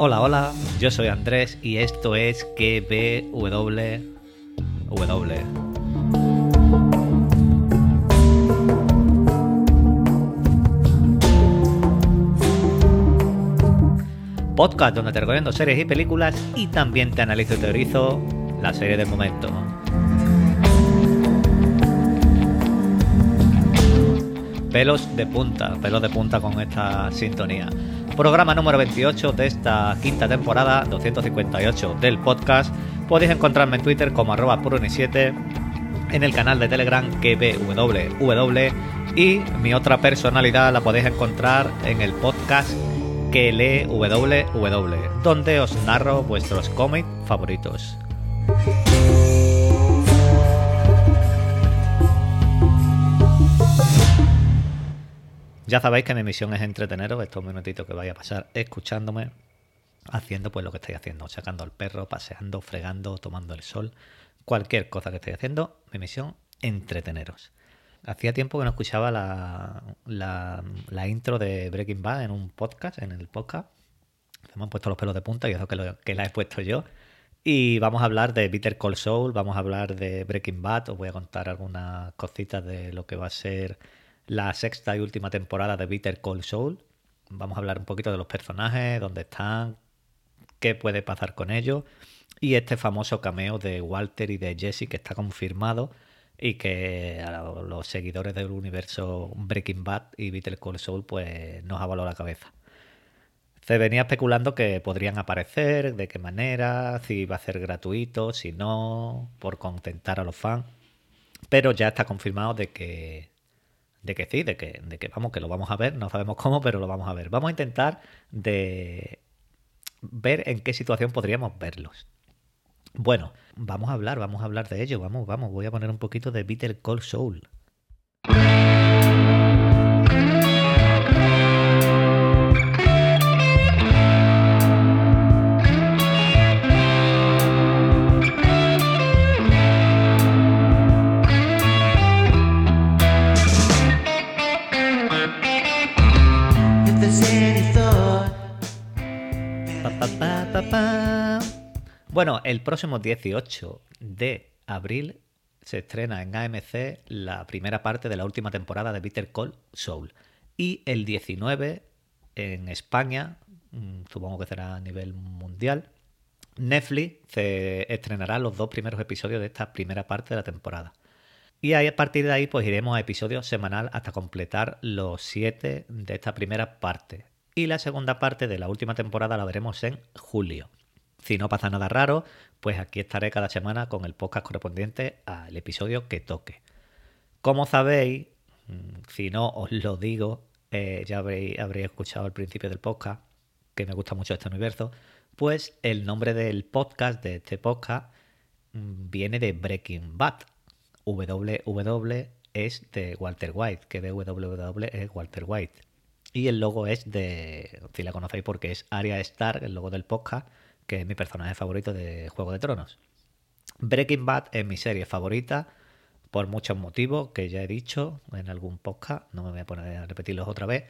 Hola, hola, yo soy Andrés y esto es KBW. Podcast donde te recomiendo series y películas y también te analizo y teorizo la serie del momento. Pelos de punta, pelos de punta con esta sintonía. Programa número 28 de esta quinta temporada, 258 del podcast. Podéis encontrarme en Twitter como arroba puruni7, en el canal de Telegram KBWW y mi otra personalidad la podéis encontrar en el podcast que lee WW, donde os narro vuestros cómics favoritos. Ya sabéis que mi misión es entreteneros estos minutitos que vais a pasar escuchándome, haciendo pues lo que estáis haciendo, sacando al perro, paseando, fregando, tomando el sol, cualquier cosa que estéis haciendo, mi misión, entreteneros. Hacía tiempo que no escuchaba la, la, intro de Breaking Bad en un podcast, en el podcast. Se me han puesto los pelos de punta y eso que, que la he puesto yo. Y vamos a hablar de Bitter Cold Soul, vamos a hablar de Breaking Bad, os voy a contar algunas cositas de lo que va a ser la sexta y última temporada de Bitter Cold Soul. Vamos a hablar un poquito de los personajes, dónde están, qué puede pasar con ellos. Y este famoso cameo de Walter y de Jesse que está confirmado y que a los seguidores del universo Breaking Bad y Bitter Cold Soul pues nos volado la cabeza. Se venía especulando que podrían aparecer, de qué manera, si iba a ser gratuito, si no, por contentar a los fans. Pero ya está confirmado de que de que sí, de que, de que vamos, que lo vamos a ver, no sabemos cómo, pero lo vamos a ver. Vamos a intentar de ver en qué situación podríamos verlos. Bueno, vamos a hablar, vamos a hablar de ello, vamos, vamos, voy a poner un poquito de Bitter Cold Soul. Bueno, el próximo 18 de abril se estrena en AMC la primera parte de la última temporada de Bitter Cold Soul. Y el 19 en España, mm, supongo que será a nivel mundial, Netflix se estrenará los dos primeros episodios de esta primera parte de la temporada. Y a partir de ahí pues iremos a episodios semanal hasta completar los siete de esta primera parte. Y la segunda parte de la última temporada la veremos en julio. Si no pasa nada raro, pues aquí estaré cada semana con el podcast correspondiente al episodio que toque. Como sabéis, mm, si no os lo digo, eh, ya habréis, escuchado al principio del podcast, que me gusta mucho este universo, pues el nombre del podcast, de este podcast, mm, viene de Breaking Bad. WW es de Walter White, que WW es Walter White. Y el logo es de, si la conocéis porque es Arya Stark, el logo del podcast, que es mi personaje favorito de Juego de Tronos. Breaking Bad es mi serie favorita por muchos motivos que ya he dicho en algún podcast, no me voy a poner a repetirlos otra vez.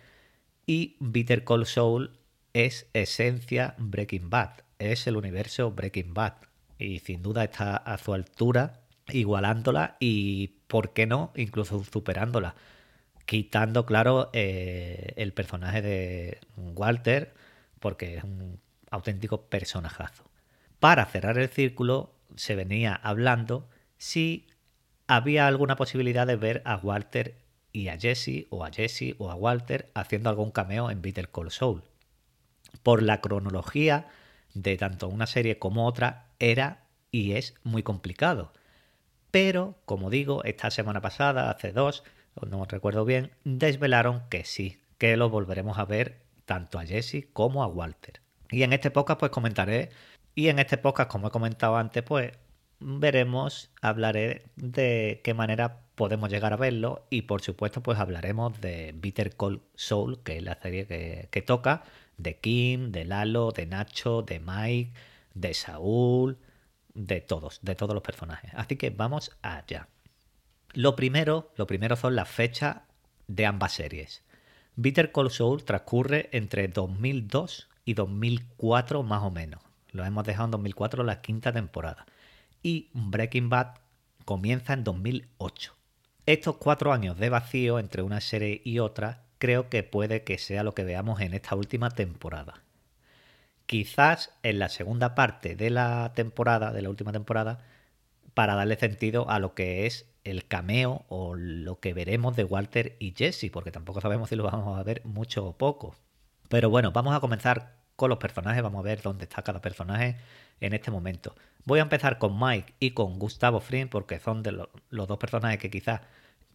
Y Bitter Cold Soul es esencia Breaking Bad, es el universo Breaking Bad y sin duda está a su altura, igualándola y, ¿por qué no?, incluso superándola, quitando, claro, eh, el personaje de Walter, porque es un auténtico personajazo. Para cerrar el círculo, se venía hablando si había alguna posibilidad de ver a Walter y a Jesse, o a Jesse o a Walter, haciendo algún cameo en Better Call Saul. Por la cronología de tanto una serie como otra, era y es muy complicado. Pero, como digo, esta semana pasada, hace dos, no recuerdo bien, desvelaron que sí, que lo volveremos a ver tanto a Jesse como a Walter. Y en este podcast pues comentaré, y en este podcast como he comentado antes pues veremos, hablaré de qué manera podemos llegar a verlo y por supuesto pues hablaremos de Bitter Cold Soul, que es la serie que, toca, de Kim, de Lalo, de Nacho, de Mike, de Saúl, de todos, de todos los personajes. Así que vamos allá. Lo primero, lo primero son las fechas de ambas series. Bitter Cold Soul transcurre entre 2002 y 2004 más o menos. Lo hemos dejado en 2004 la quinta temporada. Y Breaking Bad comienza en 2008. Estos cuatro años de vacío entre una serie y otra creo que puede que sea lo que veamos en esta última temporada. Quizás en la segunda parte de la temporada, de la última temporada, para darle sentido a lo que es el cameo o lo que veremos de Walter y Jesse, porque tampoco sabemos si lo vamos a ver mucho o poco. Pero bueno, vamos a comenzar con los personajes, vamos a ver dónde está cada personaje en este momento. Voy a empezar con Mike y con Gustavo Fring, porque son de los dos personajes que quizás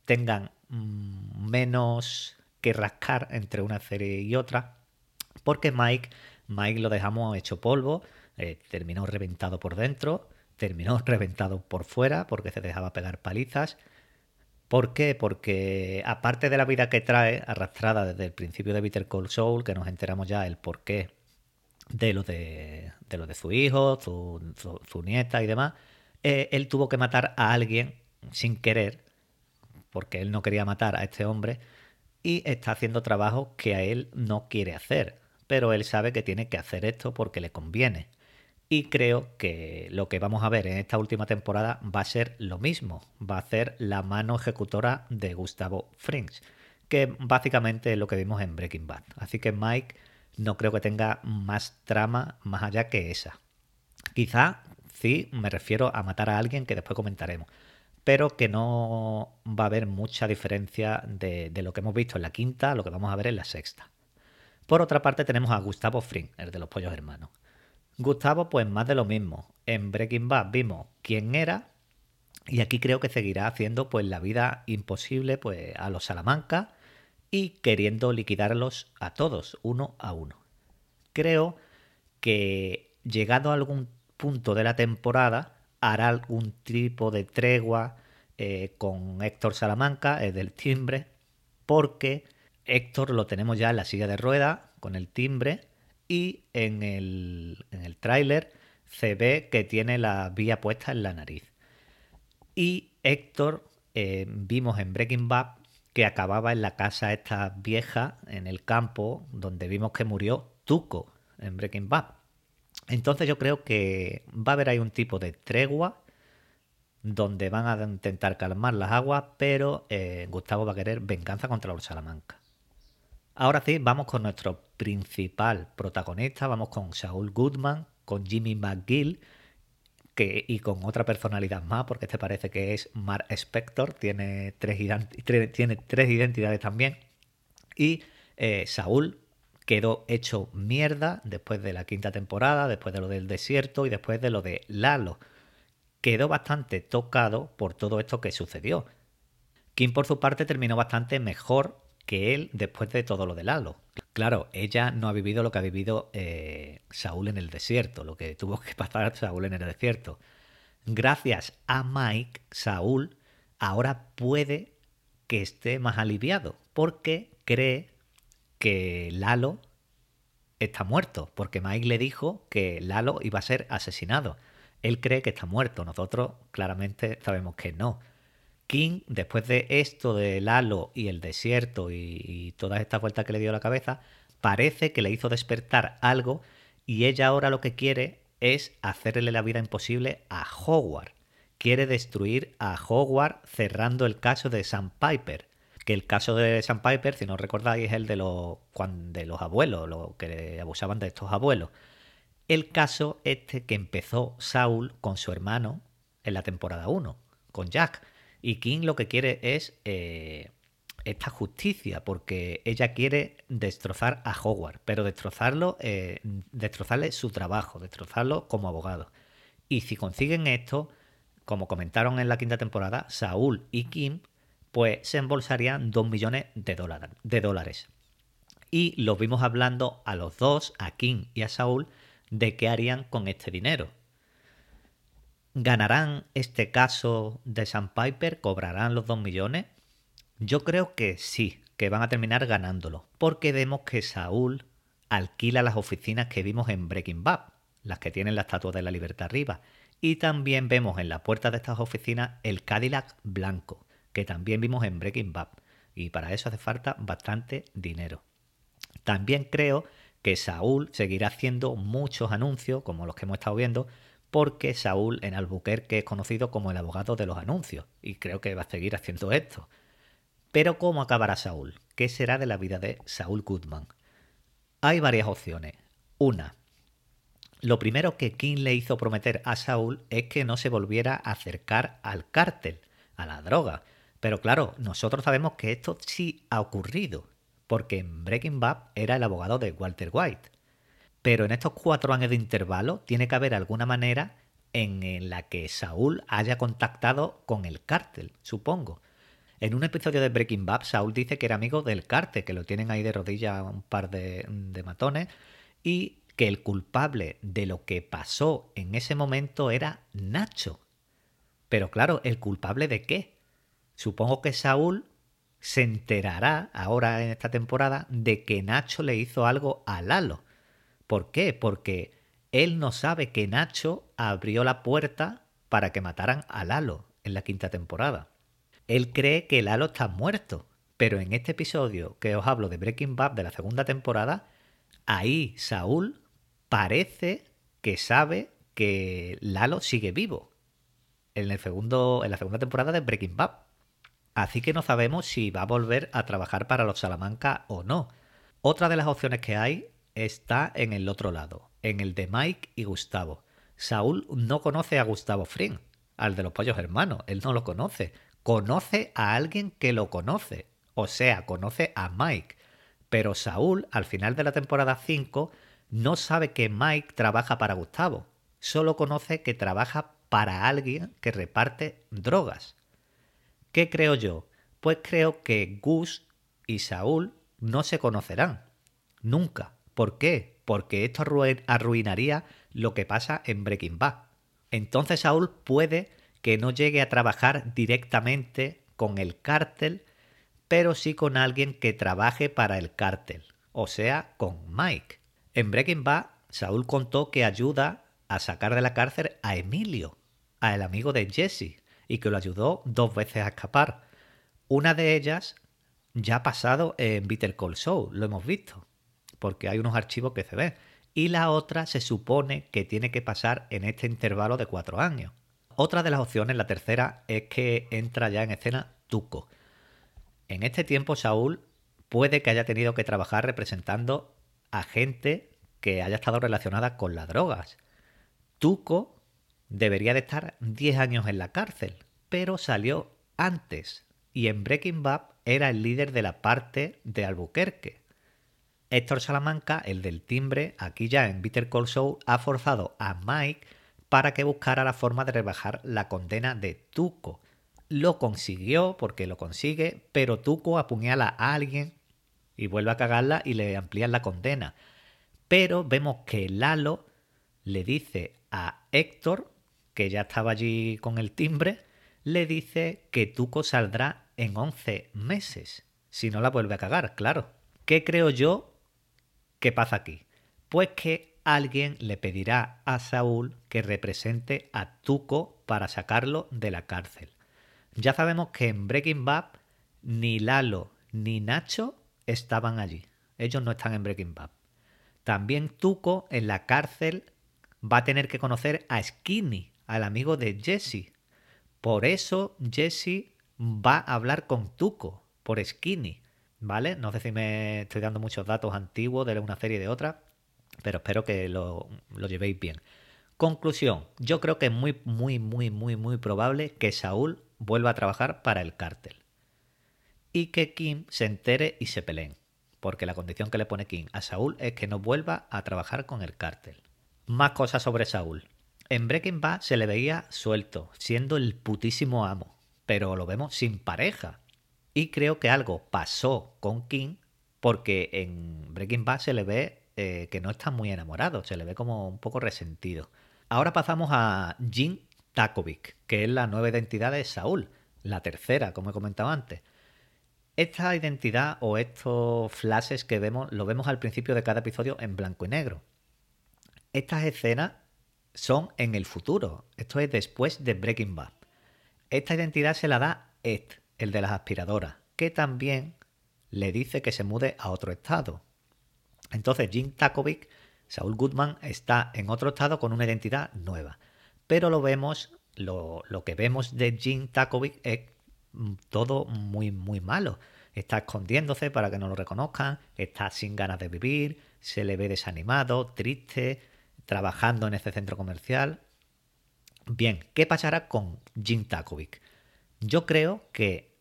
tengan mm, menos que rascar entre una serie y otra, porque Mike, Mike lo dejamos hecho polvo, eh, terminó reventado por dentro, terminó reventado por fuera porque se dejaba pegar palizas. ¿Por qué? Porque aparte de la vida que trae, arrastrada desde el principio de Bitter Cold Soul, que nos enteramos ya el porqué de lo de, de lo de su hijo, su, nieta y demás, eh, él tuvo que matar a alguien sin querer, porque él no quería matar a este hombre, y está haciendo trabajo que a él no quiere hacer, pero él sabe que tiene que hacer esto porque le conviene. Y creo que lo que vamos a ver en esta última temporada va a ser lo mismo. Va a ser la mano ejecutora de Gustavo Frings, que básicamente es lo que vimos en Breaking Bad. Así que Mike no creo que tenga más trama más allá que esa. Quizá sí me refiero a matar a alguien que después comentaremos, pero que no va a haber mucha diferencia de, lo que hemos visto en la quinta a lo que vamos a ver en la sexta. Por otra parte tenemos a Gustavo Fring, el de los pollos hermanos. Gustavo, pues más de lo mismo. En Breaking Bad vimos quién era y aquí creo que seguirá haciendo pues la vida imposible pues a los Salamanca y queriendo liquidarlos a todos, uno a uno. Creo que llegado a algún punto de la temporada hará algún tipo de tregua eh, con Héctor Salamanca, el del timbre, porque Héctor lo tenemos ya en la silla de rueda con el timbre y en el, en tráiler se ve que tiene la vía puesta en la nariz. Y Héctor eh, vimos en Breaking Bad que acababa en la casa esta vieja en el campo donde vimos que murió Tuco en Breaking Bad. Entonces yo creo que va a haber ahí un tipo de tregua donde van a intentar calmar las aguas, pero eh, Gustavo va a querer venganza contra los Salamanca. Ahora sí, vamos con nuestro principal protagonista, vamos con Saul Goodman, con Jimmy McGill que, y con otra personalidad más, porque este parece que es Mark Spector, tiene tres, tiene tres identidades también. Y eh, Saúl quedó hecho mierda después de la quinta temporada, después de lo del desierto y después de lo de Lalo. Quedó bastante tocado por todo esto que sucedió. Kim por su parte terminó bastante mejor que él después de todo lo del halo. Claro, ella no ha vivido lo que ha vivido eh, Saúl en el desierto, lo que tuvo que pasar Saúl en el desierto. Gracias a Mike, Saúl ahora puede que esté más aliviado porque cree que Lalo está muerto, porque Mike le dijo que Lalo iba a ser asesinado. Él cree que está muerto, nosotros claramente sabemos que no. King, después de esto del halo y el desierto y, todas estas vueltas que le dio la cabeza, parece que le hizo despertar algo y ella ahora lo que quiere es hacerle la vida imposible a Howard. Quiere destruir a Howard cerrando el caso de Sam Piper. Que el caso de Sam Piper, si no recordáis, es el de los, de los abuelos, los que abusaban de estos abuelos. El caso este que empezó Saul con su hermano en la temporada 1, con Jack y King lo que quiere es eh, esta justicia, porque ella quiere destrozar a Howard, pero destrozarlo, eh, destrozarle su trabajo, destrozarlo como abogado. Y si consiguen esto, como comentaron en la quinta temporada, Saúl y Kim, pues se embolsarían 2 millones de, de dólares. Y los vimos hablando a los dos, a Kim y a Saúl, de qué harían con este dinero. ¿Ganarán este caso de Piper? ¿Cobrarán los 2 millones? Yo creo que sí, que van a terminar ganándolo, porque vemos que Saúl alquila las oficinas que vimos en Breaking Bad, las que tienen la estatua de la libertad arriba, y también vemos en la puerta de estas oficinas el Cadillac blanco, que también vimos en Breaking Bad, y para eso hace falta bastante dinero. También creo que Saúl seguirá haciendo muchos anuncios, como los que hemos estado viendo, porque Saúl en Albuquerque es conocido como el abogado de los anuncios, y creo que va a seguir haciendo esto. Pero ¿cómo acabará Saúl? ¿Qué será de la vida de Saúl Goodman? Hay varias opciones. Una, lo primero que King le hizo prometer a Saúl es que no se volviera a acercar al cártel, a la droga. Pero claro, nosotros sabemos que esto sí ha ocurrido, porque en Breaking Bad era el abogado de Walter White. Pero en estos cuatro años de intervalo tiene que haber alguna manera en la que Saúl haya contactado con el cártel, supongo. En un episodio de Breaking Bad, Saúl dice que era amigo del cártel, que lo tienen ahí de rodillas un par de, de matones, y que el culpable de lo que pasó en ese momento era Nacho. Pero claro, ¿el culpable de qué? Supongo que Saúl se enterará ahora en esta temporada de que Nacho le hizo algo a Lalo. ¿Por qué? Porque él no sabe que Nacho abrió la puerta para que mataran a Lalo en la quinta temporada. Él cree que Lalo está muerto, pero en este episodio que os hablo de Breaking Bad de la segunda temporada, ahí Saúl parece que sabe que Lalo sigue vivo en, el segundo, en la segunda temporada de Breaking Bad. Así que no sabemos si va a volver a trabajar para los Salamanca o no. Otra de las opciones que hay está en el otro lado, en el de Mike y Gustavo. Saúl no conoce a Gustavo Fring, al de los pollos hermanos, él no lo conoce. Conoce a alguien que lo conoce, o sea, conoce a Mike. Pero Saúl, al final de la temporada 5, no sabe que Mike trabaja para Gustavo, solo conoce que trabaja para alguien que reparte drogas. ¿Qué creo yo? Pues creo que Gus y Saúl no se conocerán. Nunca. ¿Por qué? Porque esto arruinaría lo que pasa en Breaking Bad. Entonces Saúl puede que no llegue a trabajar directamente con el cártel, pero sí con alguien que trabaje para el cártel, o sea, con Mike. En Breaking Bad, Saúl contó que ayuda a sacar de la cárcel a Emilio, a el amigo de Jesse, y que lo ayudó dos veces a escapar. Una de ellas ya ha pasado en Bitter Call Show, lo hemos visto, porque hay unos archivos que se ven. Y la otra se supone que tiene que pasar en este intervalo de cuatro años. Otra de las opciones, la tercera, es que entra ya en escena Tuco. En este tiempo Saúl puede que haya tenido que trabajar representando a gente que haya estado relacionada con las drogas. Tuco debería de estar 10 años en la cárcel, pero salió antes y en Breaking Bad era el líder de la parte de Albuquerque. Héctor Salamanca, el del timbre, aquí ya en Bitter Call Show, ha forzado a Mike para que buscara la forma de rebajar la condena de Tuco. Lo consiguió porque lo consigue, pero Tuco apuñala a alguien y vuelve a cagarla y le amplían la condena. Pero vemos que Lalo le dice a Héctor, que ya estaba allí con el timbre, le dice que Tuco saldrá en 11 meses, si no la vuelve a cagar, claro. ¿Qué creo yo que pasa aquí? Pues que alguien le pedirá a Saúl que represente a Tuco para sacarlo de la cárcel. Ya sabemos que en Breaking Bad ni Lalo ni Nacho estaban allí. Ellos no están en Breaking Bad. También Tuco en la cárcel va a tener que conocer a Skinny, al amigo de Jesse. Por eso Jesse va a hablar con Tuco, por Skinny. ¿Vale? No sé si me estoy dando muchos datos antiguos de una serie y de otra, pero espero que lo, lo llevéis bien. Conclusión, yo creo que es muy, muy, muy, muy, muy probable que Saúl vuelva a trabajar para el cártel y que Kim se entere y se peleen, porque la condición que le pone Kim a Saúl es que no vuelva a trabajar con el cártel. Más cosas sobre Saúl. En Breaking Bad se le veía suelto, siendo el putísimo amo, pero lo vemos sin pareja. Y creo que algo pasó con Kim porque en Breaking Bad se le ve eh, que no está muy enamorado, se le ve como un poco resentido. Ahora pasamos a Jin Takovic, que es la nueva identidad de Saúl, la tercera, como he comentado antes. Esta identidad o estos flashes que vemos, lo vemos al principio de cada episodio en blanco y negro. Estas escenas son en el futuro. Esto es después de Breaking Bad. Esta identidad se la da Ed, el de las aspiradoras, que también le dice que se mude a otro estado. Entonces, Jim Takovic, Saul Goodman, está en otro estado con una identidad nueva. Pero lo vemos, lo, lo que vemos de Jim Takovic es todo muy, muy malo. Está escondiéndose para que no lo reconozcan, está sin ganas de vivir, se le ve desanimado, triste, trabajando en ese centro comercial. Bien, ¿qué pasará con Jim Takovic? Yo creo que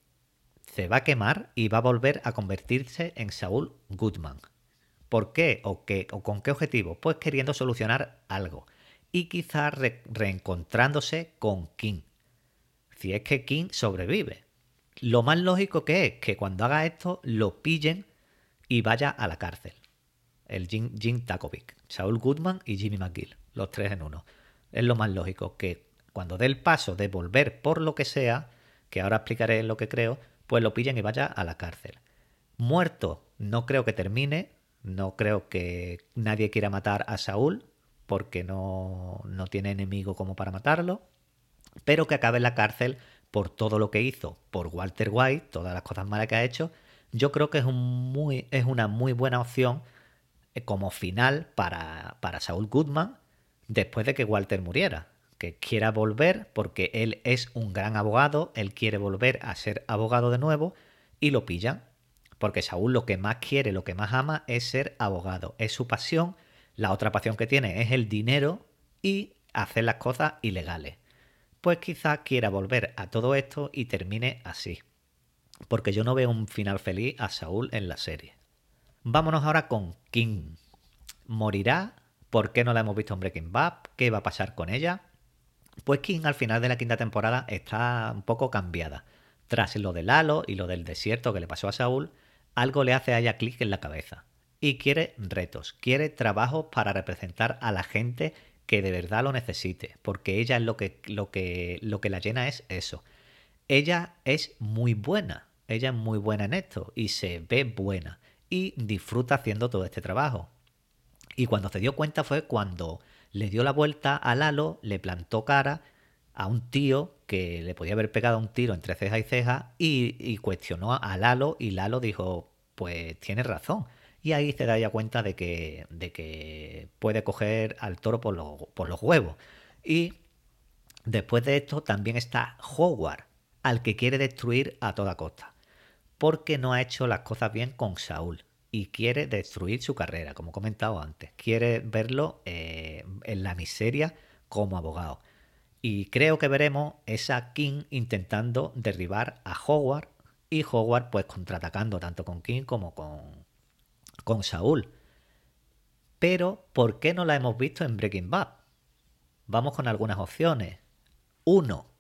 se va a quemar y va a volver a convertirse en Saul Goodman. ¿Por qué? ¿O, qué? ¿O con qué objetivo? Pues queriendo solucionar algo. Y quizás reencontrándose con King. Si es que King sobrevive. Lo más lógico que es que cuando haga esto lo pillen y vaya a la cárcel. El Jim, Jim Takovic, Saul Goodman y Jimmy McGill, los tres en uno. Es lo más lógico que cuando dé el paso de volver por lo que sea, que ahora explicaré lo que creo, pues lo pillen y vaya a la cárcel. Muerto, no creo que termine, no creo que nadie quiera matar a Saúl porque no, no tiene enemigo como para matarlo, pero que acabe en la cárcel por todo lo que hizo, por Walter White, todas las cosas malas que ha hecho, yo creo que es, un muy, es una muy buena opción eh, como final para, para Saúl Goodman después de que Walter muriera. Que quiera volver porque él es un gran abogado, él quiere volver a ser abogado de nuevo y lo pillan porque Saúl lo que más quiere, lo que más ama es ser abogado, es su pasión. La otra pasión que tiene es el dinero y hacer las cosas ilegales. Pues quizás quiera volver a todo esto y termine así. Porque yo no veo un final feliz a Saúl en la serie. Vámonos ahora con King. ¿Morirá? ¿Por qué no la hemos visto en Breaking Bad? ¿Qué va a pasar con ella? Pues King al final de la quinta temporada está un poco cambiada. Tras lo de Lalo y lo del desierto que le pasó a Saúl, algo le hace a ella clic en la cabeza. Y quiere retos, quiere trabajo para representar a la gente que de verdad lo necesite, porque ella es lo que, lo que, lo que la llena es eso. Ella es muy buena, ella es muy buena en esto y se ve buena y disfruta haciendo todo este trabajo. Y cuando se dio cuenta fue cuando le dio la vuelta a Lalo, le plantó cara a un tío que le podía haber pegado un tiro entre ceja y ceja y, cuestionó a Lalo y Lalo dijo, pues tiene razón. Y ahí se da cuenta de que, de que puede coger al toro por, por los huevos. Y después de esto también está Howard, al que quiere destruir a toda costa. Porque no ha hecho las cosas bien con Saúl y quiere destruir su carrera, como he comentado antes. Quiere verlo eh, en la miseria como abogado. Y creo que veremos esa King intentando derribar a Howard y Howard pues contraatacando tanto con King como con, con Saúl. Pero, ¿por qué no la hemos visto en Breaking Bad? Vamos con algunas opciones. Uno,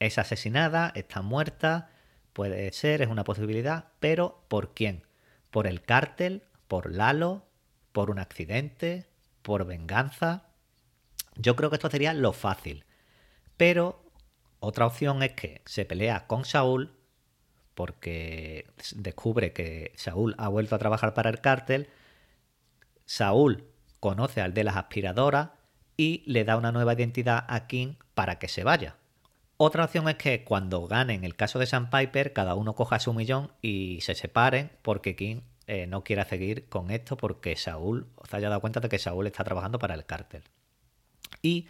es asesinada, está muerta, puede ser, es una posibilidad, pero ¿por quién? ¿Por el cártel? ¿Por Lalo? ¿Por un accidente? ¿Por venganza? Yo creo que esto sería lo fácil. Pero otra opción es que se pelea con Saúl porque descubre que Saúl ha vuelto a trabajar para el cártel. Saúl conoce al de las aspiradoras y le da una nueva identidad a King para que se vaya. Otra opción es que cuando ganen el caso de Sandpiper, cada uno coja su millón y se separen porque King eh, no quiera seguir con esto porque Saúl se haya dado cuenta de que Saúl está trabajando para el cártel. Y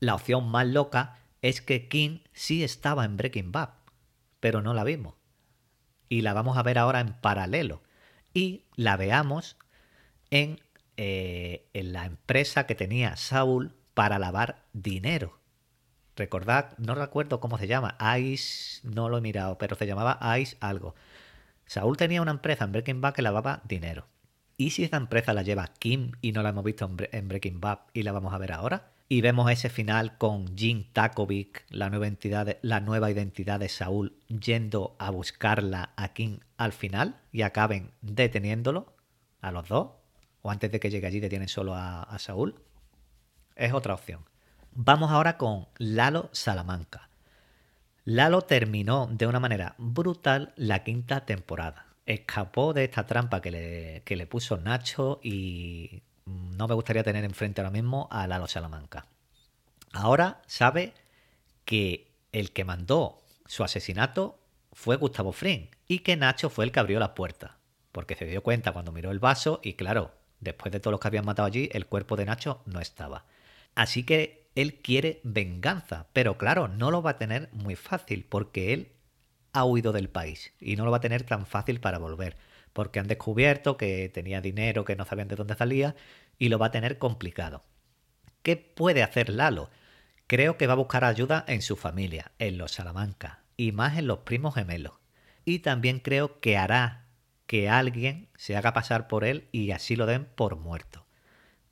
la opción más loca es que King sí estaba en Breaking Bad, pero no la vimos. Y la vamos a ver ahora en paralelo. Y la veamos en, eh, en la empresa que tenía Saúl para lavar dinero. Recordad, no recuerdo cómo se llama, Ice, no lo he mirado, pero se llamaba Ice algo. Saúl tenía una empresa en Breaking Bad que lavaba dinero. ¿Y si esa empresa la lleva Kim y no la hemos visto en Breaking Bad y la vamos a ver ahora? y vemos ese final con Jim Takovic, la nueva, la nueva identidad de Saúl, yendo a buscarla a King al final y acaben deteniéndolo a los dos, o antes de que llegue allí detienen solo a, a Saúl, es otra opción. Vamos ahora con Lalo Salamanca. Lalo terminó de una manera brutal la quinta temporada. Escapó de esta trampa que le, que le puso Nacho y no me gustaría tener enfrente ahora mismo a Lalo Salamanca. Ahora sabe que el que mandó su asesinato fue Gustavo Fring y que Nacho fue el que abrió la puerta. Porque se dio cuenta cuando miró el vaso y claro, Después de todos los que habían matado allí, el cuerpo de Nacho no estaba. Así que él quiere venganza, pero claro, no lo va a tener muy fácil porque él ha huido del país y no lo va a tener tan fácil para volver, porque han descubierto que tenía dinero que no sabían de dónde salía y lo va a tener complicado. ¿Qué puede hacer Lalo? Creo que va a buscar ayuda en su familia, en los Salamanca y más en los primos gemelos. Y también creo que hará que alguien se haga pasar por él y así lo den por muerto.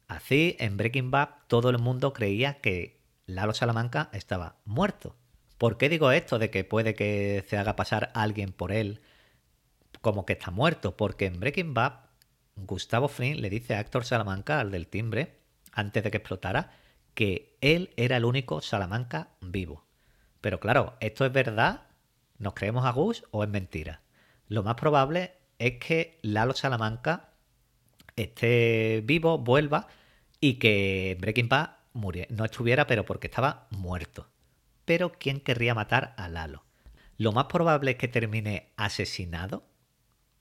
Así, en Breaking Bad, todo el mundo creía que Lalo Salamanca estaba muerto. ¿Por qué digo esto de que puede que se haga pasar alguien por él como que está muerto? Porque en Breaking Bad, Gustavo Fring le dice a Héctor Salamanca, al del timbre, antes de que explotara, que él era el único Salamanca vivo. Pero claro, ¿esto es verdad? ¿Nos creemos a Gus o es mentira? Lo más probable es que Lalo Salamanca esté vivo, vuelva y que Breaking Bad no estuviera, pero porque estaba muerto. Pero ¿quién querría matar a Lalo? Lo más probable es que termine asesinado,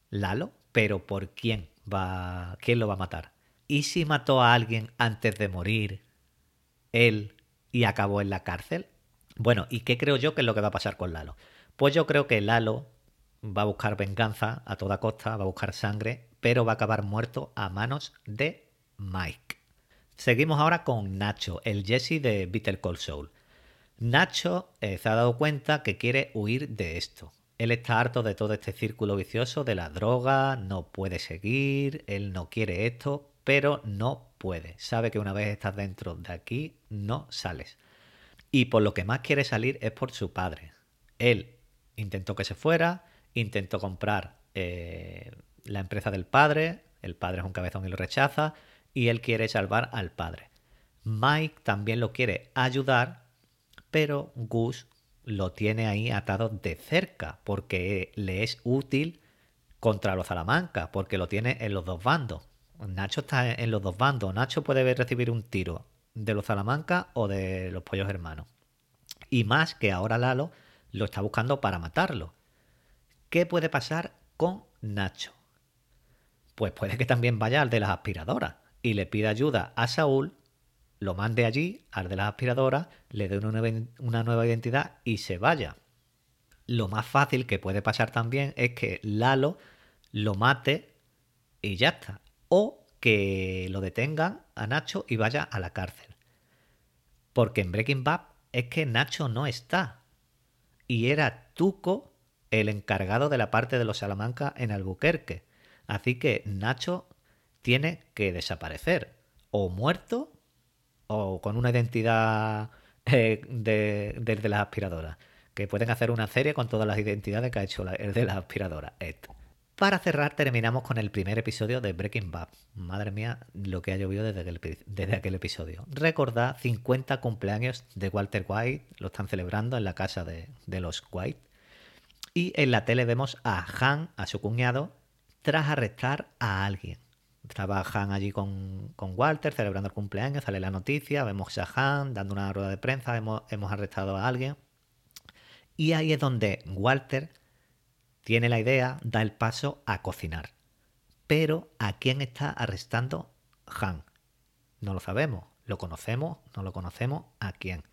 Lalo, pero ¿por quién va, quién lo va a matar? ¿Y si mató a alguien antes de morir él y acabó en la cárcel. Bueno, ¿y qué creo yo que es lo que va a pasar con Lalo? Pues yo creo que Lalo va a buscar venganza a toda costa, va a buscar sangre, pero va a acabar muerto a manos de Mike. Seguimos ahora con Nacho, el Jesse de Better Call Soul. Nacho eh, se ha dado cuenta que quiere huir de esto. Él está harto de todo este círculo vicioso de la droga, no puede seguir, él no quiere esto, pero no puede. Sabe que una vez estás dentro de aquí, no sales. Y por lo que más quiere salir es por su padre. Él intentó que se fuera, intentó comprar eh, la empresa del padre, el padre es un cabezón y lo rechaza, y él quiere salvar al padre. Mike también lo quiere ayudar, pero Gus lo tiene ahí atado de cerca, porque le es útil contra los Salamanca, porque lo tiene en los dos bandos. Nacho está en los dos bandos. Nacho puede recibir un tiro de los Salamanca o de los pollos hermanos. Y más que ahora Lalo lo está buscando para matarlo. ¿Qué puede pasar con Nacho? Pues puede que también vaya al de las aspiradoras y le pida ayuda a Saúl, lo mande allí, al de las aspiradoras, le dé una nueva identidad y se vaya. Lo más fácil que puede pasar también es que Lalo lo mate y ya está o que lo detengan a Nacho y vaya a la cárcel. Porque en Breaking Bad es que Nacho no está. Y era Tuco el encargado de la parte de los Salamanca en Albuquerque. Así que Nacho tiene que desaparecer. O muerto o con una identidad eh, de, de, las aspiradoras. Que pueden hacer una serie con todas las identidades que ha hecho el de las aspiradoras. Para cerrar, terminamos con el primer episodio de Breaking Bad. Madre mía, lo que ha llovido desde aquel, episodio. Recordad 50 cumpleaños de Walter White, lo están celebrando en la casa de, los White. Y en la tele vemos a Han, a su cuñado, tras arrestar a alguien. Estaba Han allí con, Walter celebrando el cumpleaños, sale la noticia, vemos a Han dando una rueda de prensa, hemos, hemos arrestado a alguien. Y ahí es donde Walter tiene la idea, da el paso a cocinar. Pero ¿a quién está arrestando Han? No lo sabemos. ¿Lo conocemos? ¿No lo conocemos? ¿A quién?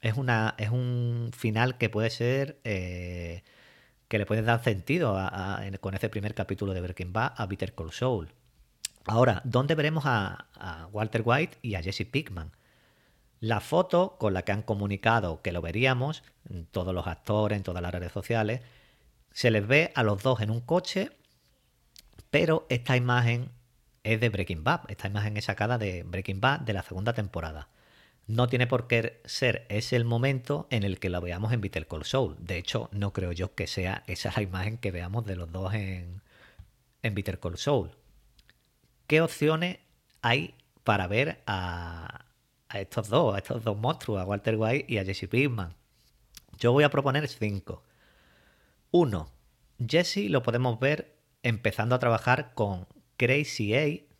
Es, una, es un final que puede ser... Eh, que le puede dar sentido con ese primer capítulo de Breaking Bad a Peter Call Saul. Ahora, ¿dónde veremos a, a, Walter White y a Jesse Pickman? La foto con la que han comunicado que lo veríamos, todos los actores, en todas las redes sociales, se les ve a los dos en un coche, pero esta imagen es de Breaking Bad. Esta imagen es sacada de Breaking Bad de la segunda temporada. No tiene por qué ser ese el momento en el que lo veamos en Better Call Soul. De hecho, no creo yo que sea esa la imagen que veamos de los dos en, en Better Call Soul. ¿Qué opciones hay para ver a, estos dos, a estos dos monstruos, a Walter White y a Jesse Pinkman? Yo voy a proponer cinco. 1. Jesse lo podemos ver empezando a trabajar con Crazy A,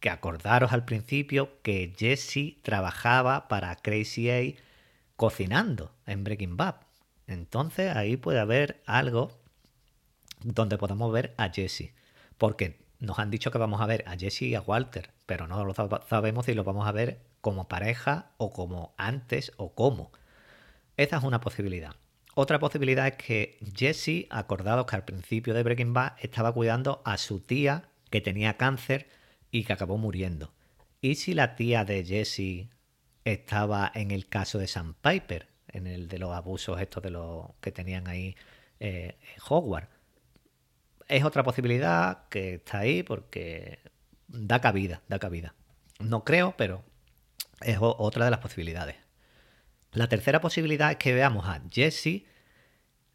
que acordaros al principio que Jesse trabajaba para Crazy A cocinando en Breaking Bad. Entonces ahí puede haber algo donde podamos ver a Jesse. Porque nos han dicho que vamos a ver a Jesse y a Walter, pero no lo sabemos si lo vamos a ver como pareja o como antes o cómo. Esa es una posibilidad. Otra posibilidad es que Jesse, acordado que al principio de Breaking Bad estaba cuidando a su tía que tenía cáncer y que acabó muriendo. ¿Y si la tía de Jesse estaba en el caso de Sam Piper, en el de los abusos estos de los que tenían ahí eh, en Hogwarts? Es otra posibilidad que está ahí porque da cabida, da cabida. No creo, pero es otra de las posibilidades. La tercera posibilidad es que veamos a Jesse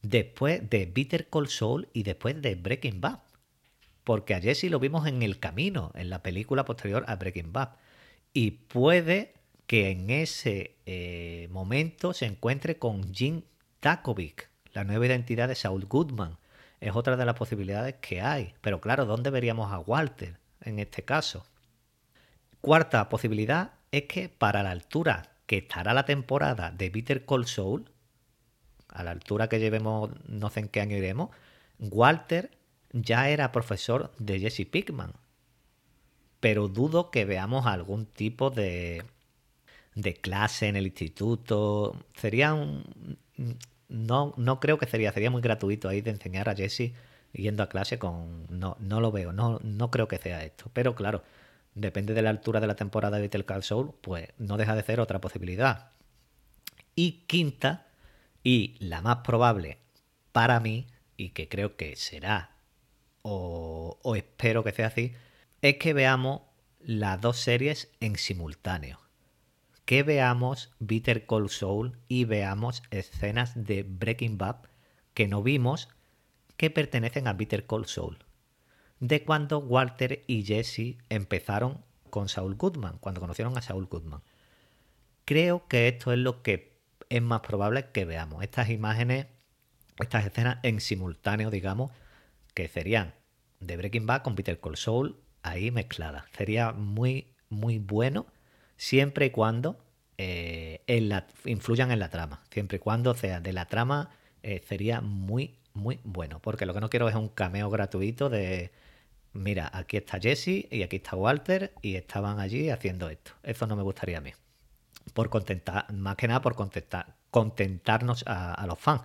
después de Bitter Cold Soul y después de Breaking Bad. Porque a Jesse lo vimos en el camino, en la película posterior a Breaking Bad. Y puede que en ese eh, momento se encuentre con Jim Takovic, la nueva identidad de Saul Goodman. Es otra de las posibilidades que hay. Pero claro, ¿dónde veríamos a Walter en este caso? Cuarta posibilidad es que para la altura que estará la temporada de Bitter Cold Soul, a la altura que llevemos, no sé en qué año iremos, Walter ya era profesor de Jesse Pickman. Pero dudo que veamos algún tipo de, de clase en el instituto. Sería un. No, no creo que sería, sería muy gratuito ahí de enseñar a Jesse yendo a clase con. No, no lo veo, no, no creo que sea esto. Pero claro, depende de la altura de la temporada de Better Call Soul, pues no deja de ser otra posibilidad. Y quinta, y la más probable para mí, y que creo que será, o, espero que sea así, es que veamos las dos series en simultáneo. Que veamos Bitter Call Soul y veamos escenas de Breaking Bad que no vimos que pertenecen a Bitter Call Soul de cuando Walter y Jesse empezaron con Saul Goodman, cuando conocieron a Saul Goodman. Creo que esto es lo que es más probable que veamos. Estas imágenes, estas escenas en simultáneo, digamos, que serían de Breaking Bad con Peter Cole Soul ahí mezcladas. Sería muy, muy bueno siempre y cuando eh, influyan en la trama. Siempre y cuando sea de la trama, eh, sería muy, muy bueno. Porque lo que no quiero es un cameo gratuito de mira, aquí está Jesse y aquí está Walter y estaban allí haciendo esto. Eso no me gustaría a mí. Por contentar, más que nada por contentar, contentarnos a, los fans.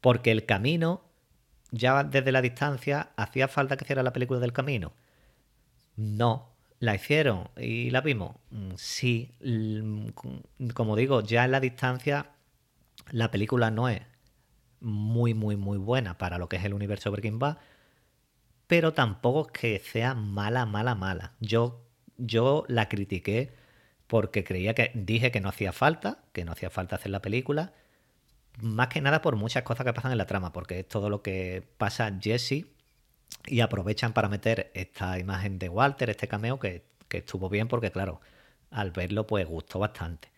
Porque el camino, ya desde la distancia, ¿hacía falta que hiciera la película del camino? No. ¿La hicieron y la vimos? Mm, sí. Como digo, ya en la distancia, la película no es muy, muy, muy buena para lo que es el universo Breaking Bad pero tampoco es que sea mala, mala, mala. Yo, yo la critiqué porque creía que dije que no hacía falta, que no hacía falta hacer la película, más que nada por muchas cosas que pasan en la trama, porque es todo lo que pasa Jesse y aprovechan para meter esta imagen de Walter, este cameo, que, estuvo bien porque claro, al verlo pues gustó bastante.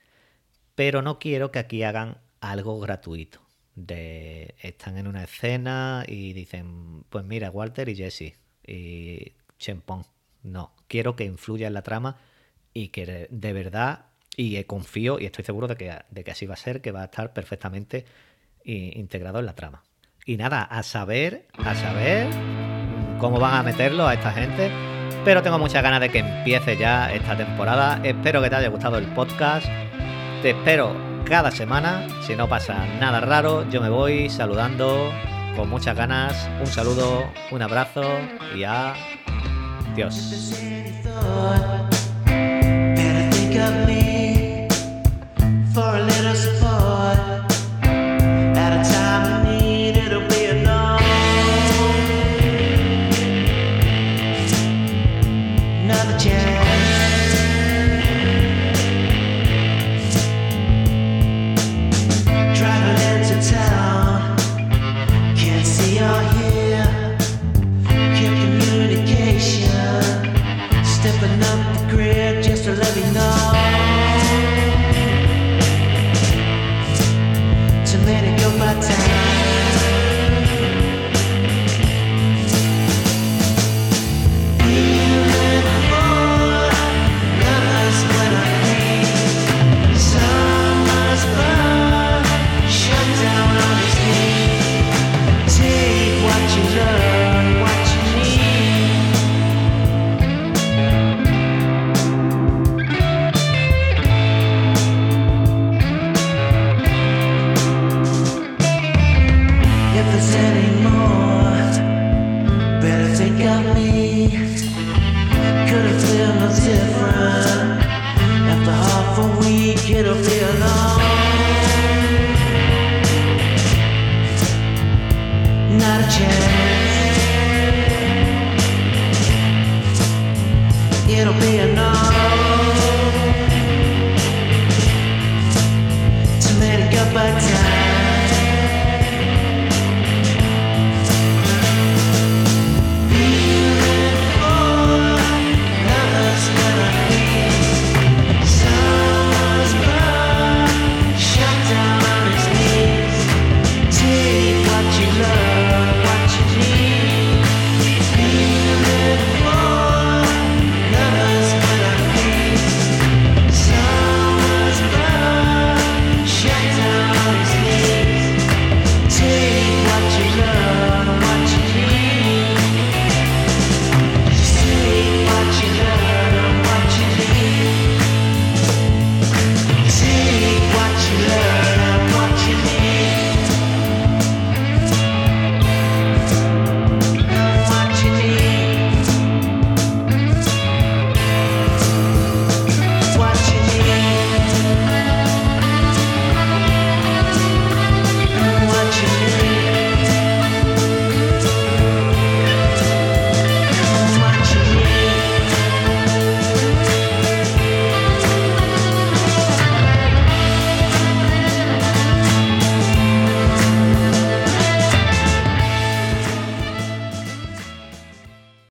Pero no quiero que aquí hagan algo gratuito de están en una escena y dicen, pues mira, Walter y Jesse y Chempón. No, quiero que influya en la trama y que de verdad, y confío y estoy seguro de que, de que así va a ser, que va a estar perfectamente integrado en la trama. Y nada, a saber, a saber cómo van a meterlo a esta gente. Pero tengo muchas ganas de que empiece ya esta temporada. Espero que te haya gustado el podcast. Te espero cada semana. Si no pasa nada raro, yo me voy saludando con muchas ganas. Un saludo, un abrazo y adiós. for